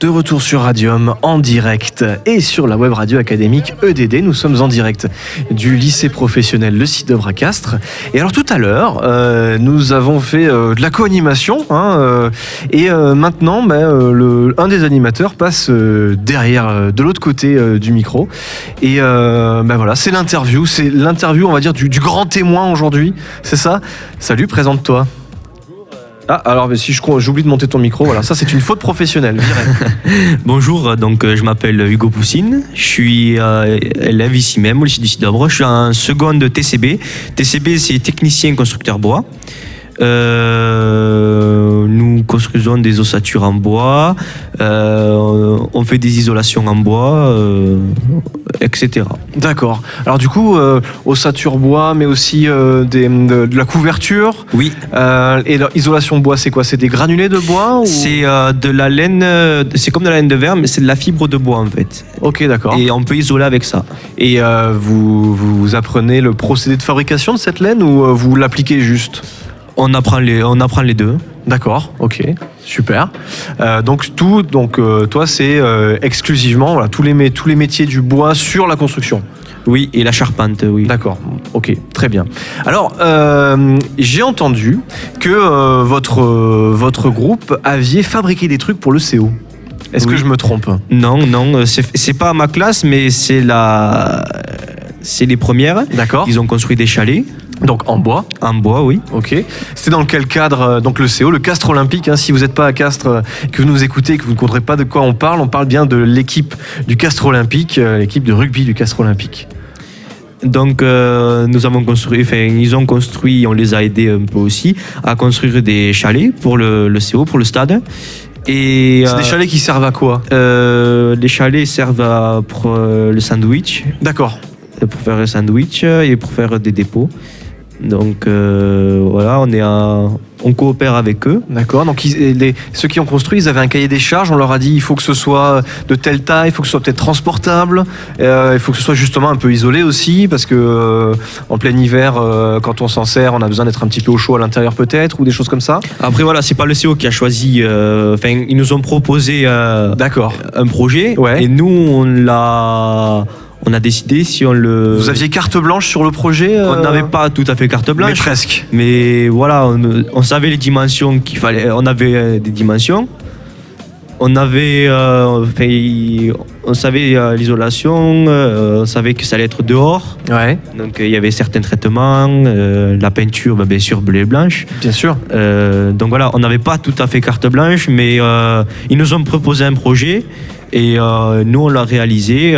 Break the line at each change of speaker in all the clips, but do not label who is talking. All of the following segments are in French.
De retour sur Radium en direct et sur la web radio académique EDD. Nous sommes en direct du lycée professionnel Le Site de Bracastre. Et alors tout à l'heure, euh, nous avons fait euh, de la co-animation hein, euh, et maintenant, ben, un des animateurs passe derrière, de l'autre côté du micro. Et ben voilà, c'est l'interview, c'est l'interview, on va dire, du, du grand témoin aujourd'hui. C'est ça? Salut, présente-toi. Ah, alors mais si j'oublie de monter ton micro, voilà, ça c'est une faute professionnelle.
Bonjour, donc euh, je m'appelle Hugo Poussine, je suis euh, élève ici même au lycée du Cidre, je suis en seconde TCB. TCB c'est technicien constructeur bois. Euh, nous construisons des ossatures en bois, euh, on fait des isolations en bois, euh, etc.
D'accord. Alors du coup, ossature bois, mais aussi des, de, de la couverture.
Oui,
et l'isolation bois, c'est quoi? C'est des granulés de bois ou...
c'est de la laine, c'est comme de la laine de verre, mais c'est de la fibre de bois en fait.
Ok, d'accord.
Et on peut isoler avec ça.
Et vous, vous apprenez le procédé de fabrication de cette laine ou vous l'appliquez juste?
On apprend les, on apprend les deux.
D'accord, ok, super. Euh, donc tout, donc euh, toi c'est euh, exclusivement voilà, tous les tous les métiers du bois sur la construction.
Oui, et la charpente, oui.
D'accord, ok, très bien. Alors, j'ai entendu que votre, votre groupe aviez fabriqué des trucs pour le CO. Est-ce que je me trompe?
Non, non, c'est c'est pas ma classe, mais c'est la, c'est les premières.
D'accord.
Ils ont construit des chalets
Donc en bois,
en bois, oui.
ok. C'était dans quel cadre euh, Donc le CO, le Castre Olympique. hein, si vous n'êtes pas à Castres, euh, que vous nous écoutez, que vous ne comprendrez pas de quoi on parle, on parle bien de l'équipe du Castre Olympique, euh, l'équipe de rugby du Castre Olympique.
Donc nous avons construit, enfin ils ont construit, on les a aidés un peu aussi à construire des chalets pour le, le CO, pour le stade. Et
C'est des chalets qui servent à quoi?
les chalets servent à- pour le sandwich,
D'accord.
pour faire le sandwich et pour faire des dépôts. Donc euh, voilà, on est à- on coopère avec eux.
D'accord. Donc ils- et les- ceux qui ont construit, ils avaient un cahier des charges. On leur a dit il faut que ce soit de telle taille, il faut que ce soit peut-être transportable, euh, il faut que ce soit justement un peu isolé aussi, parce que euh, en plein hiver, euh, quand on s'en sert, on a besoin d'être un petit peu au chaud à l'intérieur peut-être, ou des choses comme ça.
Après voilà, c'est pas le CO qui a choisi. euh, Enfin, ils nous ont proposé euh,
D'accord.
un projet
Ouais.
et nous on l'a, on a décidé si on le.
Vous aviez carte blanche sur le projet euh,
On n'avait pas tout à fait carte
mais
blanche,
presque.
mais voilà, on, on savait les dimensions qu'il fallait. On avait euh, des dimensions. On avait, euh, on savait euh, l'isolation, euh, on savait que ça allait être dehors.
Ouais,
Donc euh, il y avait certains traitements, euh, la peinture, bah, bien sûr, bleu et blanche.
bien sûr.
Euh, donc voilà, on n'avait pas tout à fait carte blanche, mais euh, ils nous ont proposé un projet et euh, nous on l'a réalisé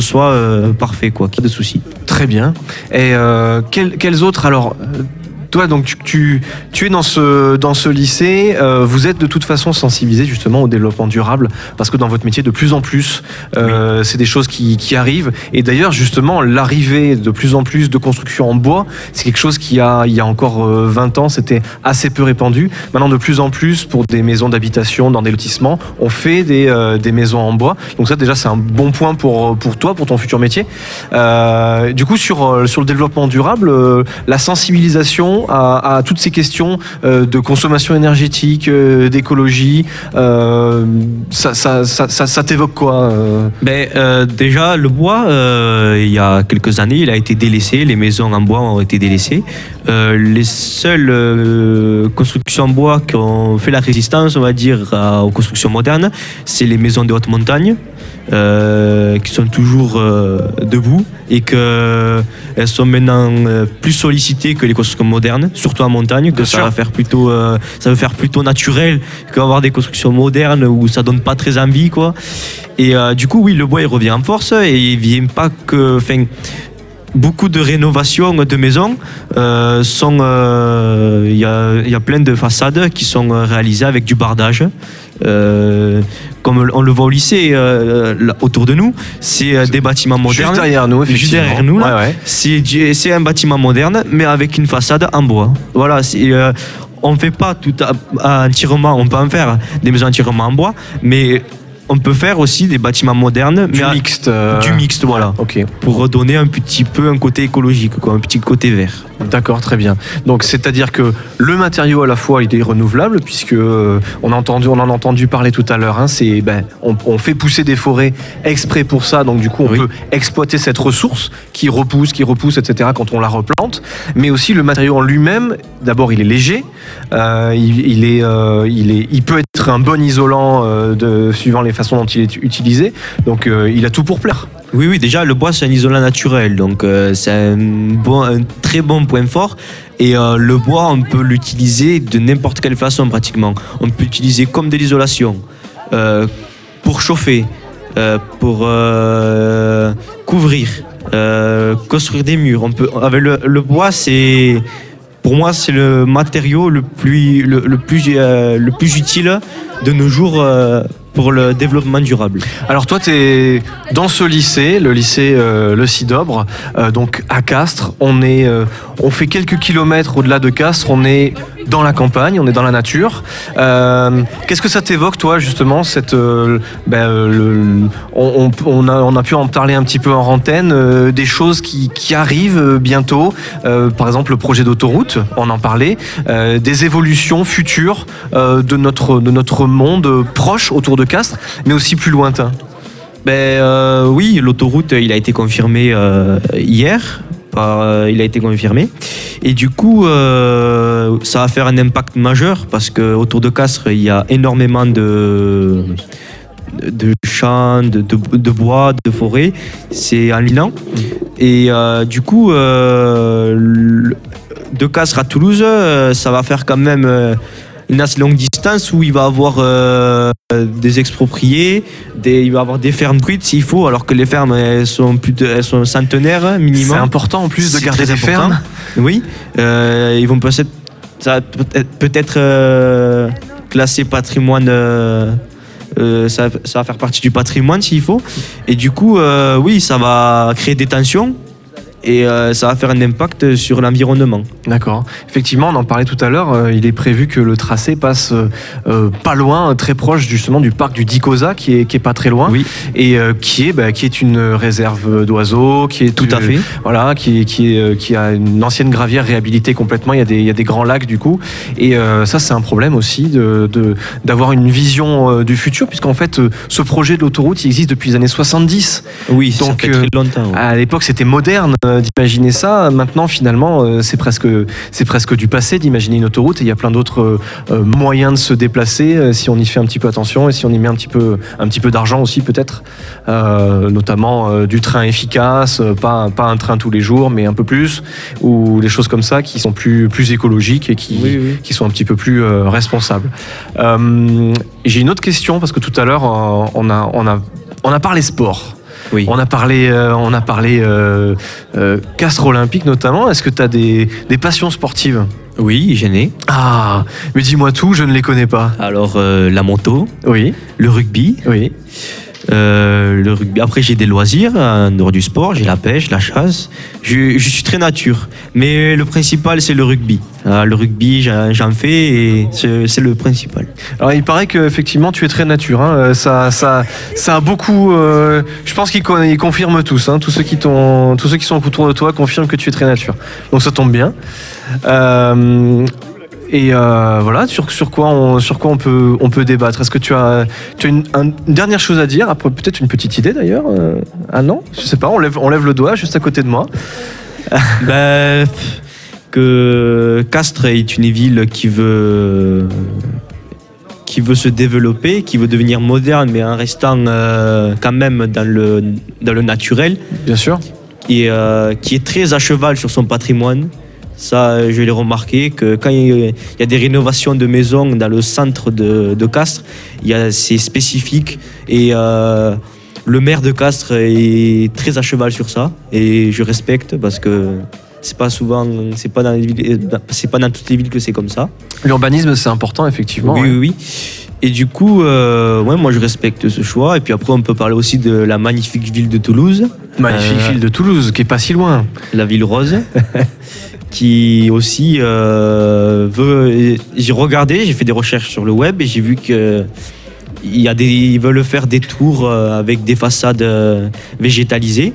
soit euh, parfait, quoi, qu'il n'y ait de soucis.
Très bien. Et euh, quels, quels autres alors euh, toi, donc, tu, tu, tu es dans ce, dans ce lycée, euh, vous êtes de toute façon sensibilisé justement au développement durable, parce que dans votre métier, de plus en plus, euh, c'est des choses qui, qui arrivent. Et d'ailleurs, justement, l'arrivée de plus en plus de construction en bois, c'est quelque chose qui, a, il y a encore euh, 20 ans, c'était assez peu répandu. Maintenant, de plus en plus, pour des maisons d'habitation, dans des lotissements, on fait des, euh, des maisons en bois. Donc ça, déjà, c'est un bon point pour, pour toi, pour ton futur métier. Euh, du coup, sur, euh, sur le développement durable, euh, la sensibilisation à, toutes ces questions euh, de consommation énergétique, euh, d'écologie, euh, ça, ça, t'évoque quoi
Ben, déjà, le bois, il y a quelques années, il a été délaissé. Les maisons en bois ont été délaissées. Les seules constructions en bois qui ont fait la résistance, on va dire, aux constructions modernes, c'est les maisons de haute montagne. Euh, qui sont toujours euh, debout et que elles sont maintenant euh, plus sollicitées que les constructions modernes, surtout en montagne, que
Bien
ça
sûr.
va faire plutôt, euh, ça va faire plutôt naturel qu'avoir des constructions modernes où ça donne pas très envie, quoi. Et euh, du coup, oui, le bois il revient en force et il vient pas que. Enfin, beaucoup de rénovations de maisons euh, sont. euh, Il y, a, il y a plein de façades qui sont euh, réalisées avec du bardage. Euh, comme on le voit au lycée euh, là, autour de nous, c'est euh, des bâtiments modernes.
Juste derrière nous,
Juste derrière nous, là.
Ouais, ouais.
C'est un bâtiment moderne, mais avec une façade en bois. Voilà, c'est, euh, on ne fait pas tout à- à entièrement, on peut en faire des maisons entièrement en bois, mais on peut faire aussi des bâtiments modernes,
Du
mais à-
mixte. euh,
du mixte, voilà,
Ok,
pour redonner un petit peu un côté écologique, quoi, un petit côté vert.
d'accord, très bien. Donc c'est-à-dire que le matériau à la fois il est renouvelable puisque euh, on a entendu, on en a entendu parler tout à l'heure. hein, c'est ben, on, on fait pousser des forêts exprès pour ça, donc du coup on
Oui.
peut exploiter cette ressource qui repousse, qui repousse, etc. Quand on la replante, mais aussi le matériau en lui-même. D'abord il est léger, euh, il, il est, euh, il est, il peut être un bon isolant euh, de, suivant les façons dont il est utilisé. Donc euh, il a tout pour plaire.
Oui, oui, déjà, le bois, c'est un isolant naturel, donc euh, c'est un, bon, un très bon point fort. Et euh, le bois, on peut l'utiliser de n'importe quelle façon, pratiquement. On peut l'utiliser comme de l'isolation, pour chauffer, pour couvrir, construire des murs. On peut, avec le, bois, c'est... Pour moi, c'est le matériau le plus, le, plus, le plus utile de nos jours pour le développement durable.
Alors toi, tu es dans ce lycée, le lycée euh, Le Cidobre, euh, donc à Castres. On, est, euh, on fait quelques kilomètres au-delà de Castres, on est dans la campagne, on est dans la nature. Euh, Qu'est-ce que ça t'évoque, toi, justement, cette, euh, ben, euh, on, a, pu en parler un petit peu en euh, des choses qui, qui arrivent bientôt, par exemple le projet d'autoroute, on en parlait, des évolutions futures de, notre, de notre monde proche autour de Castres, mais aussi plus lointain.
Ben oui, l'autoroute, il a été confirmé hier. Euh, il a été confirmé. Et du coup, euh, ça va faire un impact majeur parce que autour de Castres, il y a énormément de, de champs, de, de- bois, de forêts. C'est en Lilan. Et euh, du coup, de Castres à Toulouse, ça va faire quand même une assez longue distance où il va avoir euh, des expropriés, des, il va avoir des fermes brutes s'il faut, alors que les fermes elles sont, plus de- elles sont centenaires hein,
C'est
minimum.
important en plus de
C'est
garder des
important.
fermes.
Oui, euh, ils vont peut-être ça va peut-être peut-être, euh, classé patrimoine. euh, euh, ça, ça va faire partie du patrimoine s'il faut. Et du coup, euh, oui, ça va créer des tensions et euh, ça va faire un impact sur l'environnement.
D'accord. Effectivement, on en parlait tout à l'heure. euh, il est prévu que le tracé passe euh, pas loin, très proche justement du parc du Dicosa, qui est, qui est pas très loin,
Oui,
et qui est bah, qui est une réserve d'oiseaux, qui est
tout à fait.
Voilà, qui, qui, est, qui a une ancienne gravière réhabilitée complètement. Il y a des, il y a des grands lacs du coup. Et ça, c'est un problème aussi de, de- d'avoir une vision du futur, puisqu'en fait, ce projet de l'autoroute, il existe depuis les années 70.
Oui, ça
Donc,
fait
euh,
très longtemps. ouais.
À l'époque, c'était moderne euh, d'imaginer ça. Maintenant, finalement, euh, c'est presque, c'est presque du passé d'imaginer une autoroute. Et il y a plein d'autres euh, moyens de se déplacer si on y fait un petit peu attention et si on y met un petit peu, un petit peu d'argent aussi peut-être. Notamment du train efficace, pas, pas un train tous les jours, mais un peu plus, ou des choses comme ça qui sont plus, plus écologiques et qui,
Oui, oui.
qui sont un petit peu plus responsables. J'ai une autre question parce que tout à l'heure, on, a, on, a, on a parlé sport.
Oui.
On a parlé, euh, on a parlé euh, euh, Castres Olympique notamment. Est-ce que tu as des, des passions sportives?
Oui, gêné.
Ah, mais dis-moi tout, je ne les connais pas.
Alors, euh, la moto,
Oui,
le rugby,
oui.
Euh. Après, j'ai des loisirs en dehors du sport, j'ai la pêche, la chasse. Je, suis très nature. Mais le principal, c'est le rugby. Ah, le rugby, j'en fais et c'est le principal.
Alors il paraît qu'effectivement tu es très nature. hein. Euh, Ça, a beaucoup. euh, je pense qu'ils con- ils confirment tous. hein. Tous ceux qui sont autour de toi confirment que tu es très nature. Donc ça tombe bien. Et euh, voilà, sur, sur quoi on, sur quoi on peut, on peut débattre. Est-ce que tu as, tu as une, un- une dernière chose à dire Après peut-être une petite idée d'ailleurs. ah non, je sais pas. On lève, on lève le doigt juste à côté de moi.
ben, que Castres est une ville qui veut qui veut se développer, qui veut devenir moderne, mais en restant euh, quand même dans le, dans le naturel.
Bien sûr.
et euh, qui est très à cheval sur son patrimoine. Ça, je l'ai remarqué que quand il y a- des rénovations de maisons dans le centre de, de Castres, c'est spécifique et euh, le maire de Castres est très à cheval sur ça et je respecte parce que c'est pas souvent, c'est pas dans les villes- c'est pas dans toutes les villes que c'est comme ça.
L'urbanisme c'est important effectivement.
Oui,
ouais.
oui, oui. Et du coup, euh, ouais, moi je respecte ce choix. Et puis après, on peut parler aussi de la magnifique ville de Toulouse.
Magnifique
Euh,
ville de Toulouse qui est pas si loin.
la ville rose, qui aussi euh, veut. J'ai regardé, j'ai fait des recherches sur le web et j'ai vu que il y a des, ils veulent faire des tours euh, avec des façades euh, végétalisées.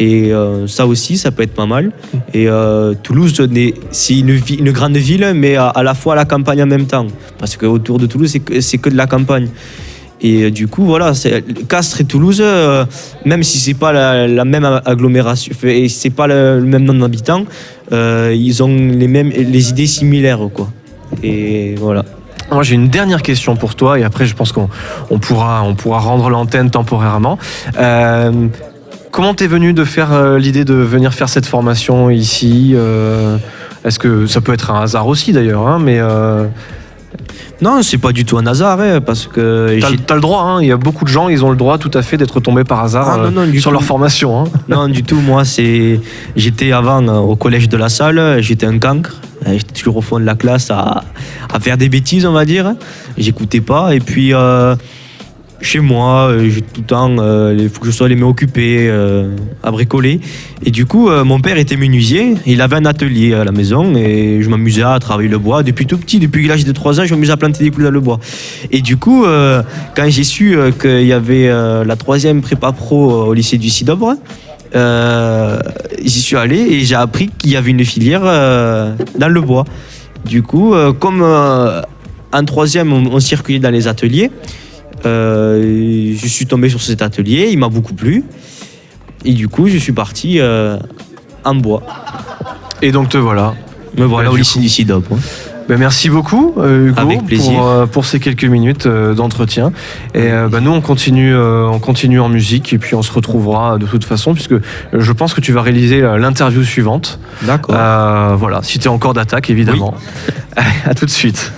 Et ça aussi, ça peut être pas mal. Et Toulouse, c'est une, grande ville, mais à, la fois à la campagne en même temps. Parce qu'autour de Toulouse, c'est que, que de la campagne. Et euh, du coup, voilà, Castres et Toulouse, euh, même si c'est pas la, même agglomération, et c'est pas le, même nombre d'habitants, euh, ils ont les mêmes, les idées similaires, quoi. Et voilà.
Moi, j'ai une dernière question pour toi, et après, je pense qu'on on pourra, on pourra rendre l'antenne temporairement. Euh, comment t'es venu de faire l'idée de venir faire cette formation ici Est-ce que ça peut être un hasard aussi d'ailleurs, hein, mais
Non, c'est pas du tout un hasard, hein, parce que
t'as le droit. hein, Il y a beaucoup de gens, ils ont le droit tout à fait d'être tombés par hasard
Ah,
euh,
non,
sur
tout.
leur formation. hein.
Non, du tout. Moi, c'est. J'étais avant euh, au collège de la salle, j'étais un cancre. Euh, J'étais toujours au fond de la classe à, à faire des bêtises, on va dire. J'écoutais pas. Et puis, euh, chez moi, euh, j'ai tout le temps, euh, il faut que je sois les mains occupées, euh, à bricoler. Et du coup, euh, mon père était menuisier. Il avait un atelier à la maison et je m'amusais à travailler le bois. Depuis tout petit, depuis l'âge de 3 ans, je m'amusais à planter des clous dans le bois. Et du coup, euh, quand j'ai su euh, qu'il y avait euh, la troisième prépa pro euh, au lycée du Cidobre, euh, j'y suis allé et j'ai appris qu'il y avait une filière euh, dans le bois. Du coup, euh, comme euh, en troisième, on, on circulait dans les ateliers, euh, je suis tombé sur cet atelier, il m'a beaucoup plu. Et du coup, je suis parti euh, en bois.
Et donc te voilà.
Me voilà
Bah,
au lycée Cidobre.
Ben, merci beaucoup, euh, Hugo,
Avec plaisir.
Pour, euh, pour ces quelques minutes euh, d'entretien. Et ben, nous, on continue, on continue en musique et puis on se retrouvera de toute façon, puisque je pense que tu vas réaliser l'interview suivante.
D'accord.
Voilà, si tu es encore d'attaque, évidemment. à tout de suite.